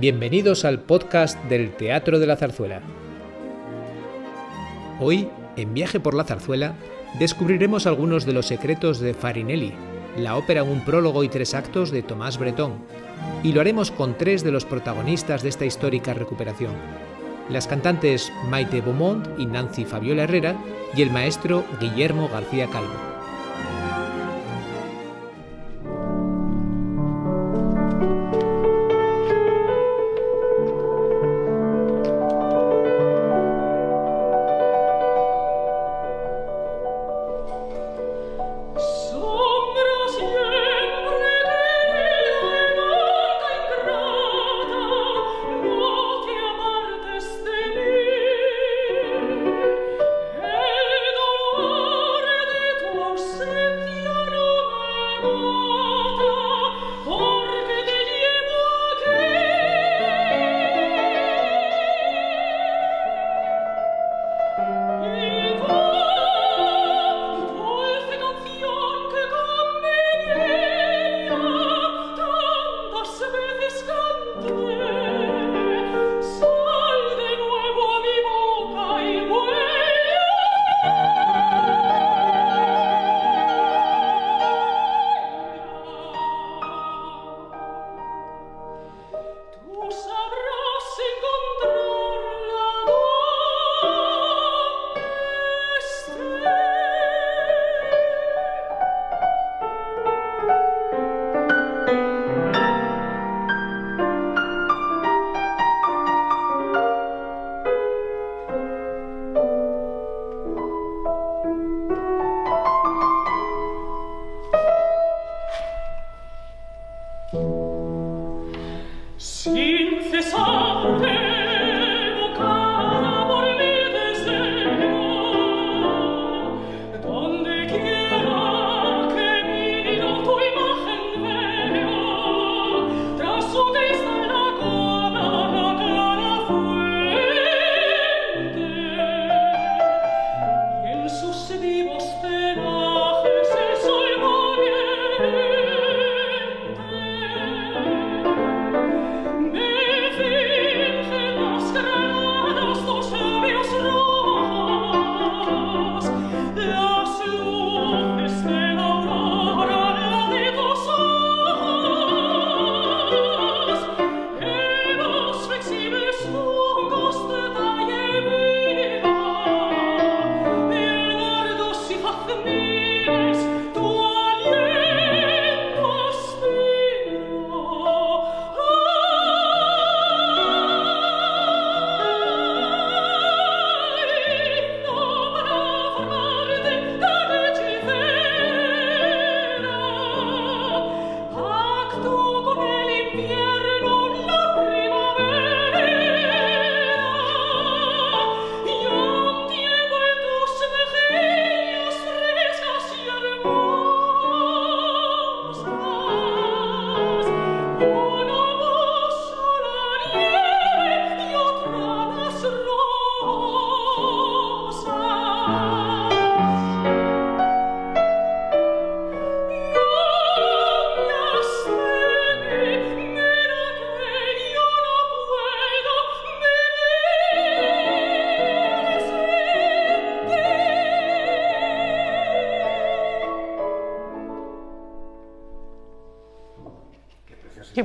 Bienvenidos al podcast del Teatro de la Zarzuela. Hoy, en Viaje por la Zarzuela, descubriremos algunos de los secretos de Farinelli, la ópera Un prólogo y tres actos de Tomás Bretón, y lo haremos con tres de los protagonistas de esta histórica recuperación, las cantantes Maite Beaumont y Nancy Fabiola Herrera y el maestro Guillermo García Calvo.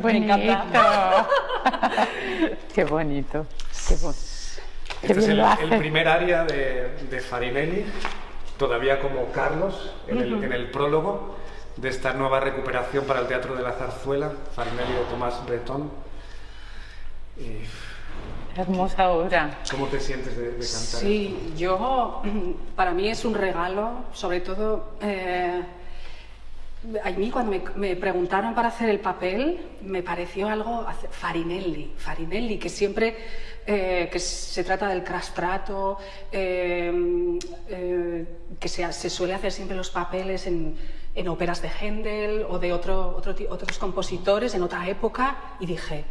Qué bonito. Qué bonito. Qué este es el, primer área de, Farinelli, todavía como Carlos, en, el, prólogo de esta nueva recuperación para el Teatro de la Zarzuela, Farinelli de Tomás Bretón. Hermosa obra. ¿Cómo te sientes de, cantar? Sí, yo, para mí es un regalo, sobre todo... Eh, a mí cuando me, preguntaron para hacer el papel, me pareció algo Farinelli, Farinelli, que siempre eh, que se trata del crastrato, eh, eh, que se, se, suele hacer siempre los papeles en, en óperas de Händel o de otro, otros compositores en otra época, y dije,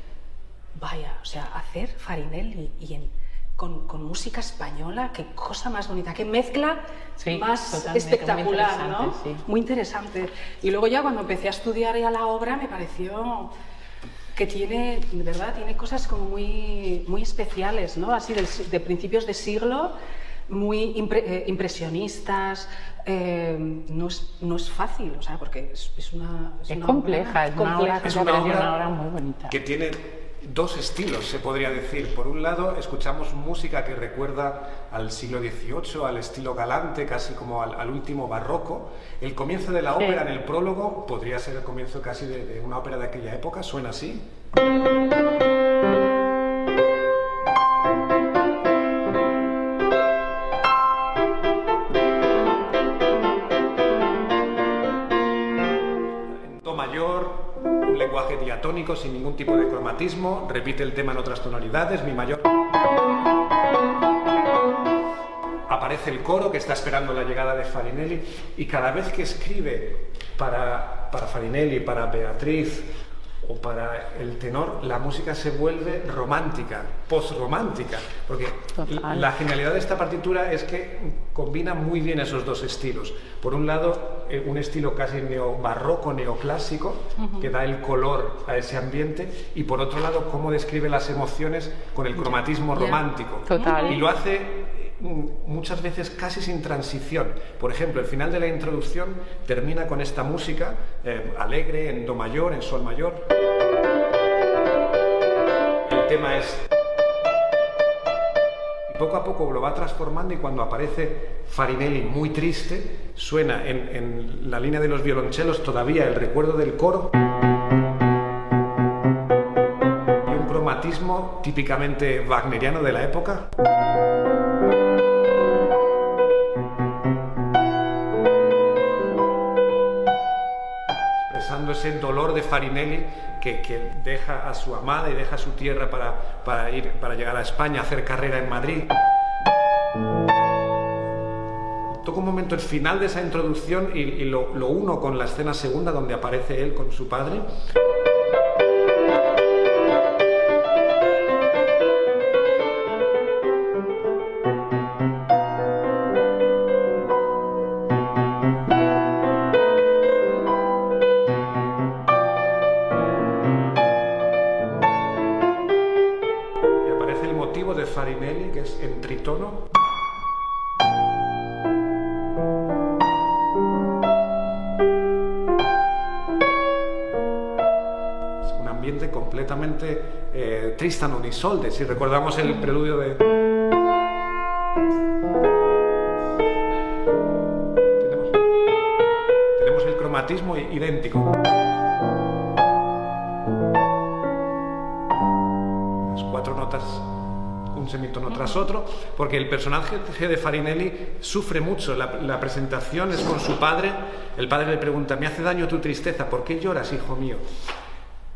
vaya, o sea, hacer Farinelli y en con, con música española, qué cosa más bonita, qué mezcla Sí, más espectacular, muy ¿no? interesante, sí. Muy interesante. Y luego ya cuando empecé a estudiar ya la obra me pareció que tiene, de verdad, tiene cosas como muy, muy especiales, ¿no? Así si- de, principios de siglo, muy impre- eh, impresionistas. eh, no, es, no es fácil, o sea, porque es, es una... Es una compleja, obra es una obra Es una obra muy bonita. que tiene dos estilos, se podría decir. Por un lado, escuchamos música que recuerda al siglo XVIII, al estilo galante, casi como al, al último barroco. El comienzo de la Sí. ópera en el prólogo podría ser el comienzo casi de, de una ópera de aquella época, suena así. Diatónico sin ningún tipo de cromatismo, repite el tema en otras tonalidades, mi mayor. Aparece el coro que está esperando la llegada de Farinelli y cada vez que escribe para, para Farinelli, para Beatriz o para el tenor, la música se vuelve romántica, postromántica, porque Total. la genialidad de esta partitura es que combina muy bien esos dos estilos. Por un lado, eh, un estilo casi neobarroco, neoclásico, que da el color a ese ambiente, y por otro lado, cómo describe las emociones con el cromatismo romántico. Total. Y lo hace eh, muchas veces casi sin transición. Por ejemplo, el final de la introducción termina con esta música eh, alegre en do mayor, en sol mayor. El tema es poco a poco lo va transformando y cuando aparece Farinelli muy triste, suena en, en la línea de los violonchelos todavía el recuerdo del coro y un cromatismo típicamente wagneriano de la época. Ese dolor de Farinelli que, que deja a su amada y deja su tierra para, para, ir, para llegar a España, a hacer carrera en Madrid. Toco un momento el final de esa introducción y, y lo, lo uno con la escena segunda donde aparece él con su padre. De Farinelli, que es en tritono. Es un ambiente completamente eh, Tristan und Isolde, si recordamos el preludio de... un semitono tras otro, porque el personaje de Farinelli sufre mucho. La, presentación es con su padre. El padre le pregunta, ¿me hace daño tu tristeza? ¿Por qué lloras, hijo mío?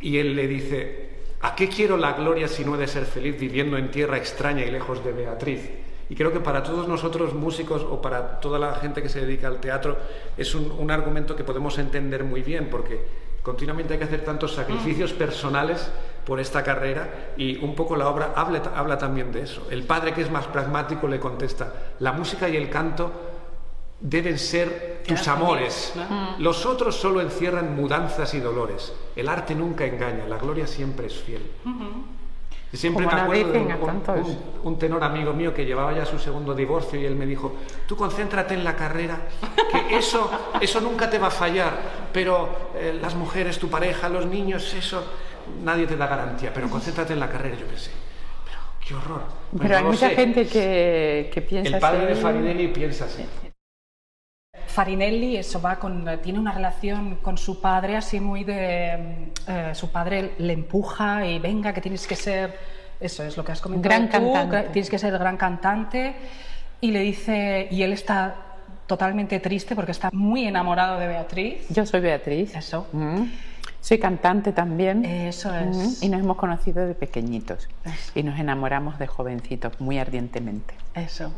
Y él le dice, ¿a qué quiero la gloria si no he de ser feliz viviendo en tierra extraña y lejos de Beatriz? Y creo que para todos nosotros músicos o para toda la gente que se dedica al teatro es un argumento que podemos entender muy bien, porque continuamente hay que hacer tantos sacrificios personales por esta carrera y un poco la obra habla, habla también de eso. El padre que es más pragmático le contesta, la música y el canto deben ser tus amores. ¿no? Los otros solo encierran mudanzas y dolores. El arte nunca engaña, la gloria siempre es fiel. Y Siempre Como me acuerdo de un tenor amigo mío que llevaba ya su segundo divorcio y él me dijo, tú concéntrate en la carrera, que eso, eso nunca te va a fallar, pero eh, las mujeres, tu pareja, los niños, eso nadie te da garantía, pero concéntrate en la carrera. Yo pensé, pero qué horror. Pues Pero hay mucha sé. gente que, que piensa El padre de. Farinelli piensa así. Farinelli eso va con, tiene una relación con su padre así muy de eh, su padre le empuja y venga que tienes que ser eso es lo que has comentado Gran tú, cantante. tienes que ser gran cantante y le dice y él está totalmente triste porque está muy enamorado de Beatriz Yo soy Beatriz. Eso. Mm. Soy cantante también. Eso es. Y nos hemos conocido de pequeñitos. Eso. Y nos enamoramos de jovencitos muy ardientemente. eso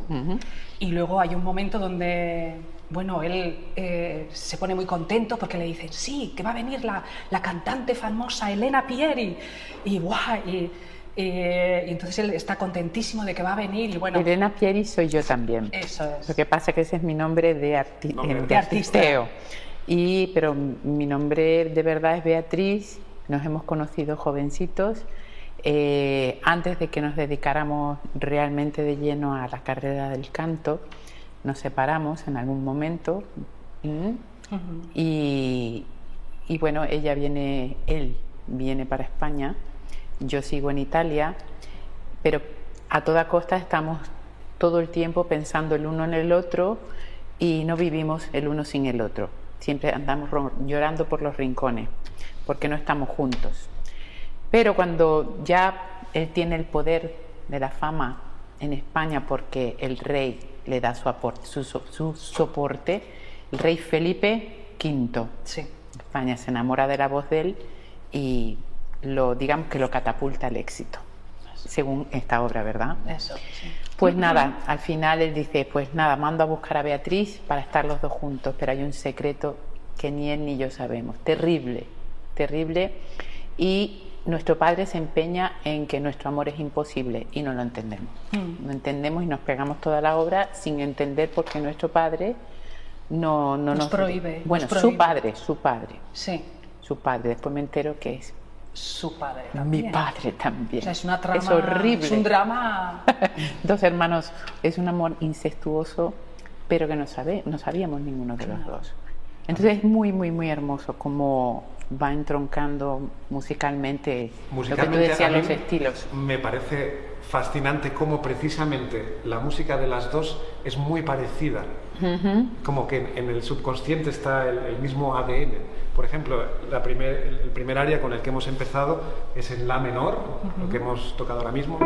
y luego hay un momento donde bueno él eh, se pone muy contento porque le dicen sí que va a venir la, la cantante famosa Elena Pieri y guau y y entonces él está contentísimo de que va a venir y bueno... Elena Pieri soy yo también. Eso es. Lo que pasa es que ese es mi nombre de, arti Nombre eh, de de artista. artisteo. Y, pero mi nombre de verdad es Beatriz. Nos hemos conocido jovencitos. eh, antes de que nos dedicáramos realmente de lleno a la carrera del canto, nos separamos en algún momento. y bueno, ella viene, él viene para España, yo sigo en Italia, pero a toda costa estamos todo el tiempo pensando el uno en el otro y no vivimos el uno sin el otro. Siempre andamos llorando por los rincones porque no estamos juntos. Pero cuando ya él tiene el poder de la fama en España porque el rey le da su, apor- su, su soporte, el rey Felipe V Sí. España se enamora de la voz de él y lo digamos que lo catapulta al éxito, según esta obra, ¿verdad? Eso, sí. Pues nada, al final él dice, pues nada, mando a buscar a Beatriz para estar los dos juntos, pero hay un secreto que ni él ni yo sabemos, terrible, terrible, y nuestro padre se empeña en que nuestro amor es imposible y no lo entendemos. No entendemos y nos pegamos toda la obra sin entender por qué nuestro padre no, no Nos nos, prohíbe, Bueno, nos su padre, su padre, Sí, su padre. Después me entero que es su padre mi padre también. O sea, es una trama... Es horrible. Es un drama... dos hermanos, es un amor incestuoso, pero que no, sabe, no sabíamos ninguno de los dos. Entonces es muy, muy, muy hermoso cómo va entroncando musicalmente, lo que tú Musicalmente decías, los estilos. Me parece fascinante cómo precisamente la música de las dos es muy parecida. Como que en, en el subconsciente está el, el mismo ADN. Por ejemplo, la primer, el, primer área con el que hemos empezado es en La menor, lo que hemos tocado ahora mismo.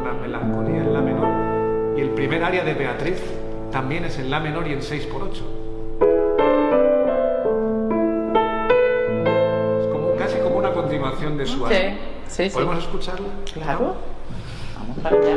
Una melancolía en La menor. Y el primer área de Beatriz también es en La menor y en 6x8. Es como, casi como una continuación de su Sí, álbum. sí, sí. ¿Podemos escucharla? Claro, nó hết nhé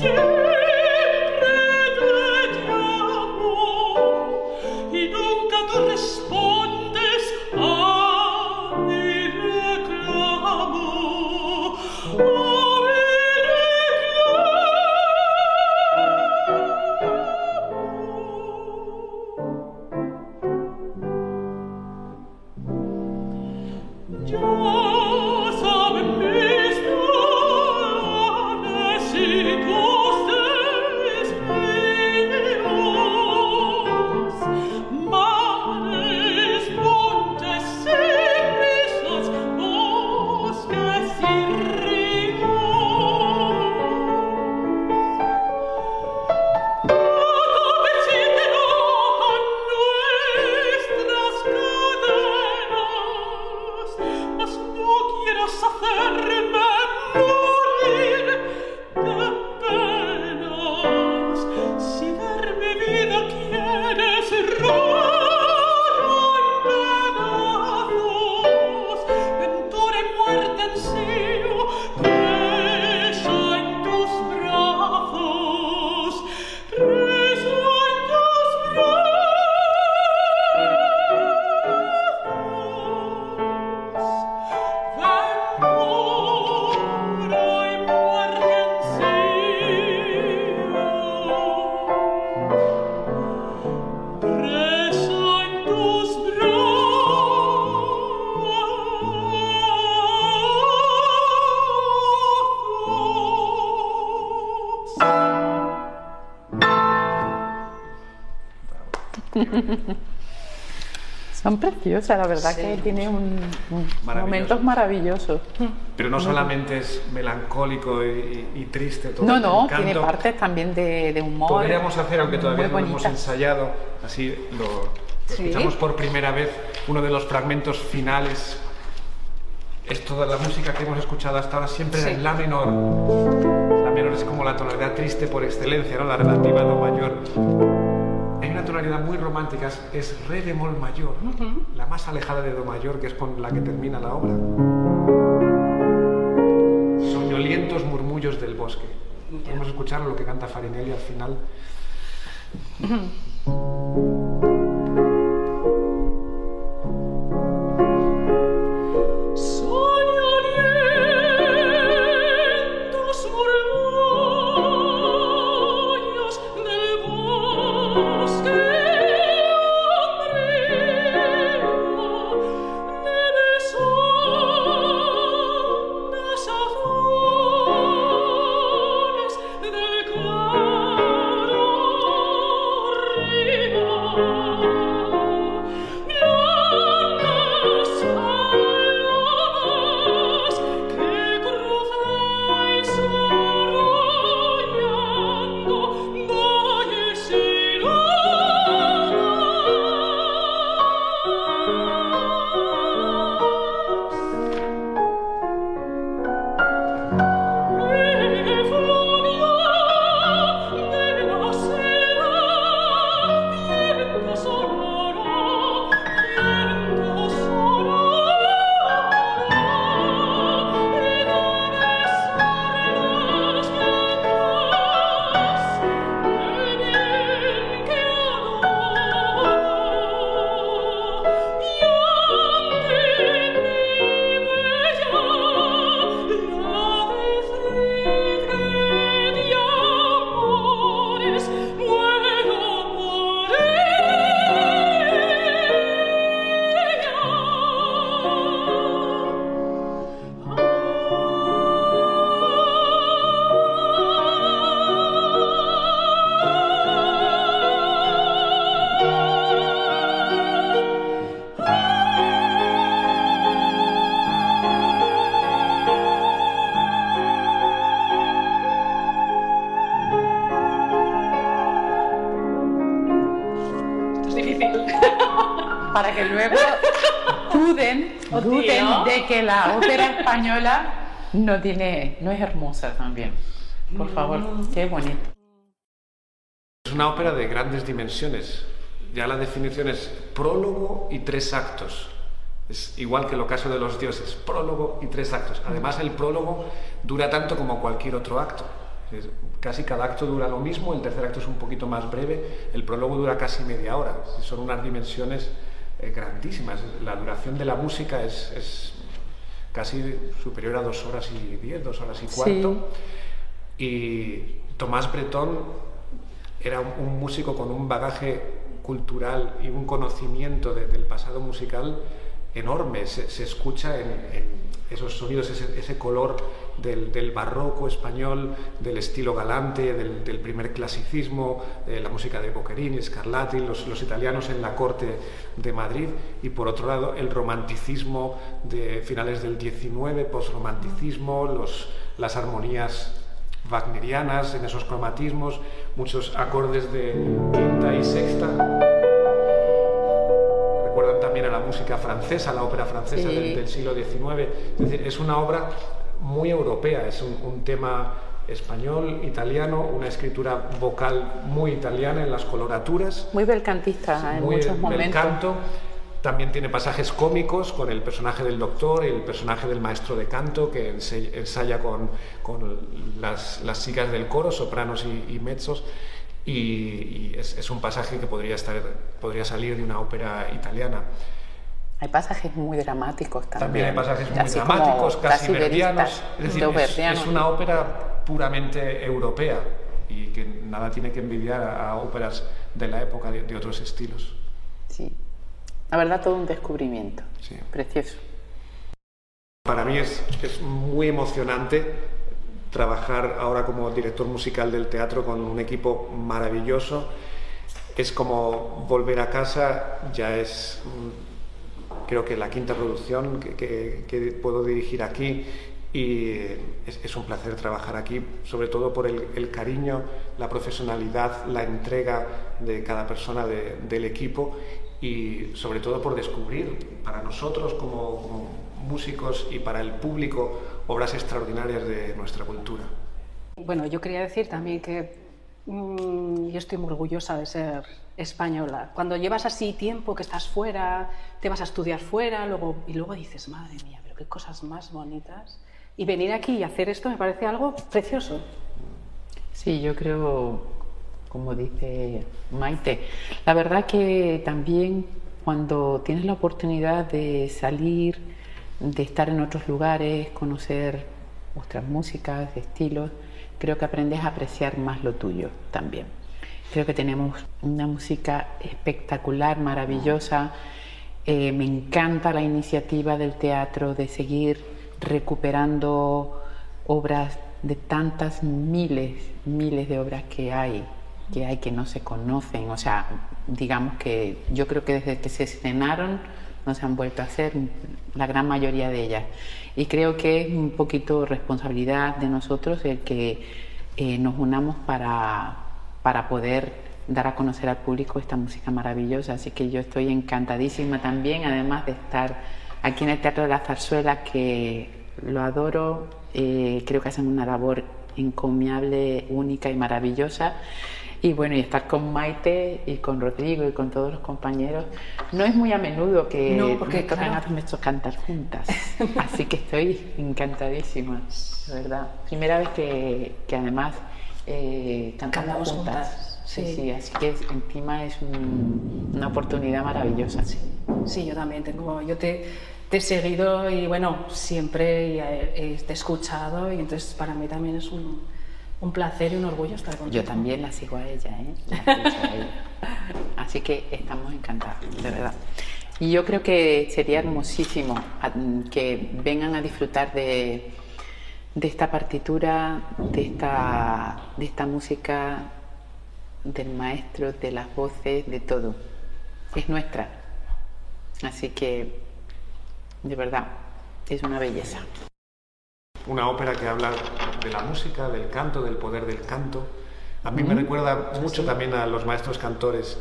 siempre, Son preciosas, la verdad Sí. que tiene un, un- Maravilloso. momentos maravillosos. Pero no solamente es melancólico y, y triste todo. No, no, tiene partes también de, de humor. Podríamos hacer, aunque todavía no lo hemos ensayado, así lo, lo Sí. escuchamos por primera vez, uno de los fragmentos finales. Es toda la música que hemos escuchado hasta ahora siempre Sí. en la menor. La menor es como la tonalidad triste por excelencia, ¿no? La relativa a do mayor. Hay una tonalidad muy romántica, es, re bemol mayor, la más alejada de do mayor, que es con la que termina la obra. Soñolientos murmullos del bosque. Podemos escuchar lo que canta Farinelli al final. Lord. Difícil. Para que luego duden, Oh, duden de que la ópera española no tiene, no es hermosa también. Por favor, qué bonito. Es una ópera de grandes dimensiones. Ya la definición es prólogo y tres actos. Es igual que el ocaso de los dioses, prólogo y tres actos. Además, el prólogo dura tanto como cualquier otro acto. Es- casi cada acto dura lo mismo, el tercer acto es un poquito más breve, el prólogo dura casi media hora. Son unas dimensiones eh, grandísimas. La duración de la música es, es casi superior a dos horas y diez, dos horas y cuarto. Y Tomás Bretón era un, un músico con un bagaje cultural y un conocimiento de- del pasado musical enorme. Se, escucha en, esos sonidos, ese, color del, barroco español, del estilo galante, del, primer clasicismo, de la música de Boccherini, Scarlatti, los, los italianos en la corte de Madrid, y por otro lado el romanticismo de finales del 19, posromanticismo, los, las armonías wagnerianas en esos cromatismos, muchos acordes de quinta y sexta. También a la música francesa, la ópera francesa Sí. del, del siglo XIX. Es decir, es una obra muy europea, es un, un tema español, italiano, una escritura vocal muy italiana en las coloraturas Muy belcantista en muy muchos momentos. canto. También tiene pasajes cómicos con el personaje del doctor y el personaje del maestro de canto que ensaya con, con las, las chicas del coro, sopranos y, y mezzos. Y, y es, es un pasaje que podría, estar, podría salir de una ópera italiana. Hay pasajes muy dramáticos también. También hay pasajes muy así dramáticos, casi verdianos. Es decir, de es, es una ópera puramente europea y que nada tiene que envidiar a, a óperas de la época de- de otros estilos. Sí. La verdad, todo un descubrimiento. Sí. Precioso. Para mí es, es muy emocionante trabajar ahora como director musical del teatro con un equipo maravilloso. Es como volver a casa, ya es mm, creo que la quinta producción que, puedo dirigir aquí y es, un placer trabajar aquí, sobre todo por el, cariño, la profesionalidad, la entrega de cada persona de- del equipo y sobre todo por descubrir para nosotros como músicos y para el público obras extraordinarias de nuestra cultura. Bueno, yo quería decir también que mm, yo estoy muy orgullosa de ser española. Cuando llevas así tiempo que estás fuera, te vas a estudiar fuera, luego, y luego dices, madre mía, pero qué cosas más bonitas. Y venir aquí y hacer esto me parece algo precioso. Sí, yo creo, como dice Maite, la verdad que también cuando tienes la oportunidad de salir, de estar en otros lugares, conocer otras músicas, estilos, creo que aprendes a apreciar más lo tuyo también. Creo que tenemos una música espectacular, maravillosa. Eh, me encanta la iniciativa del teatro de seguir recuperando obras de tantas miles, miles de obras que hay, que hay que no se conocen. O sea, digamos que yo creo que desde que se estrenaron no se han vuelto a hacer la gran mayoría de ellas. Y creo que es un poquito responsabilidad de nosotros el que eh, nos unamos para, para poder dar a conocer al público esta música maravillosa. Así que yo estoy encantadísima también, además de estar aquí en el Teatro de la Zarzuela, que lo adoro, eh, creo que hacen una labor encomiable, única y maravillosa. Y bueno, y estar con Maite y con Rodrigo y con todos los compañeros, no es muy a menudo que No, porque, me tocan claro. a nuestros cantar juntas. Así que estoy encantadísima, de verdad. Primera vez que, que además eh, cantamos juntas. juntas, Sí, sí. sí, así que es- encima es un- una oportunidad maravillosa. Sí. Sí, yo también tengo, yo te, te he seguido y bueno, siempre te he escuchado y entonces para mí también es un, un placer y un orgullo estar contigo. Yo también la sigo a ella, ¿eh? La a ella. Así que estamos encantados, de verdad. Y yo creo que sería hermosísimo a- que vengan a disfrutar de, de esta partitura, de esta, de esta música, del maestro, de las voces, de todo. Es nuestra. Así que, de verdad, es una belleza. Una ópera que habla de la música, del canto, del poder del canto. A mí me recuerda mucho también a los maestros cantores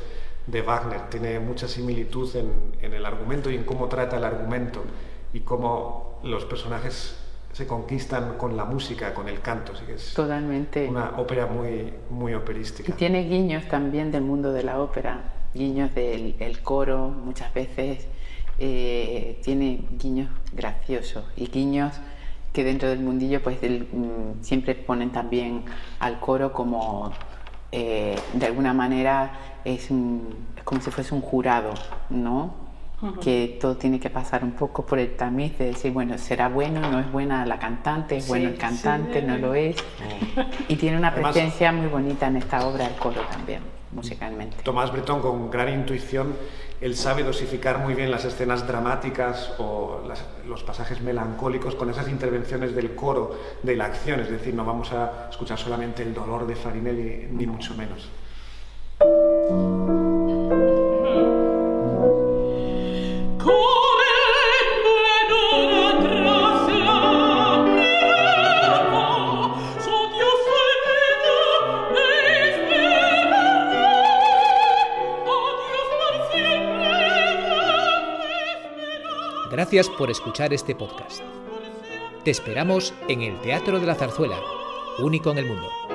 de Wagner. Tiene mucha similitud en, en el argumento y en cómo trata el argumento y cómo los personajes se conquistan con la música, con el canto. Así que es Totalmente. una ópera muy, muy Y operística. tiene guiños también del mundo de la ópera, guiños del el coro, muchas veces eh, tiene guiños graciosos y guiños que dentro del mundillo pues mm, siempre ponen también al coro como eh, de alguna manera es, un- es como si fuese un jurado, ¿no? Que todo tiene que pasar un poco por el tamiz de decir, bueno, será bueno, no es buena la cantante, es bueno Sí, el cantante, sí. no lo es. Y tiene una Además- presencia muy bonita en esta obra el coro también, musicalmente. Tomás Bretón, con gran intuición, él sabe dosificar muy bien las escenas dramáticas o los pasajes melancólicos con esas intervenciones del coro, de la acción. Es decir, no vamos a escuchar solamente el dolor de Farinelli, ni mucho menos. Gracias por escuchar este podcast. Te esperamos en el Teatro de la Zarzuela, único en el mundo.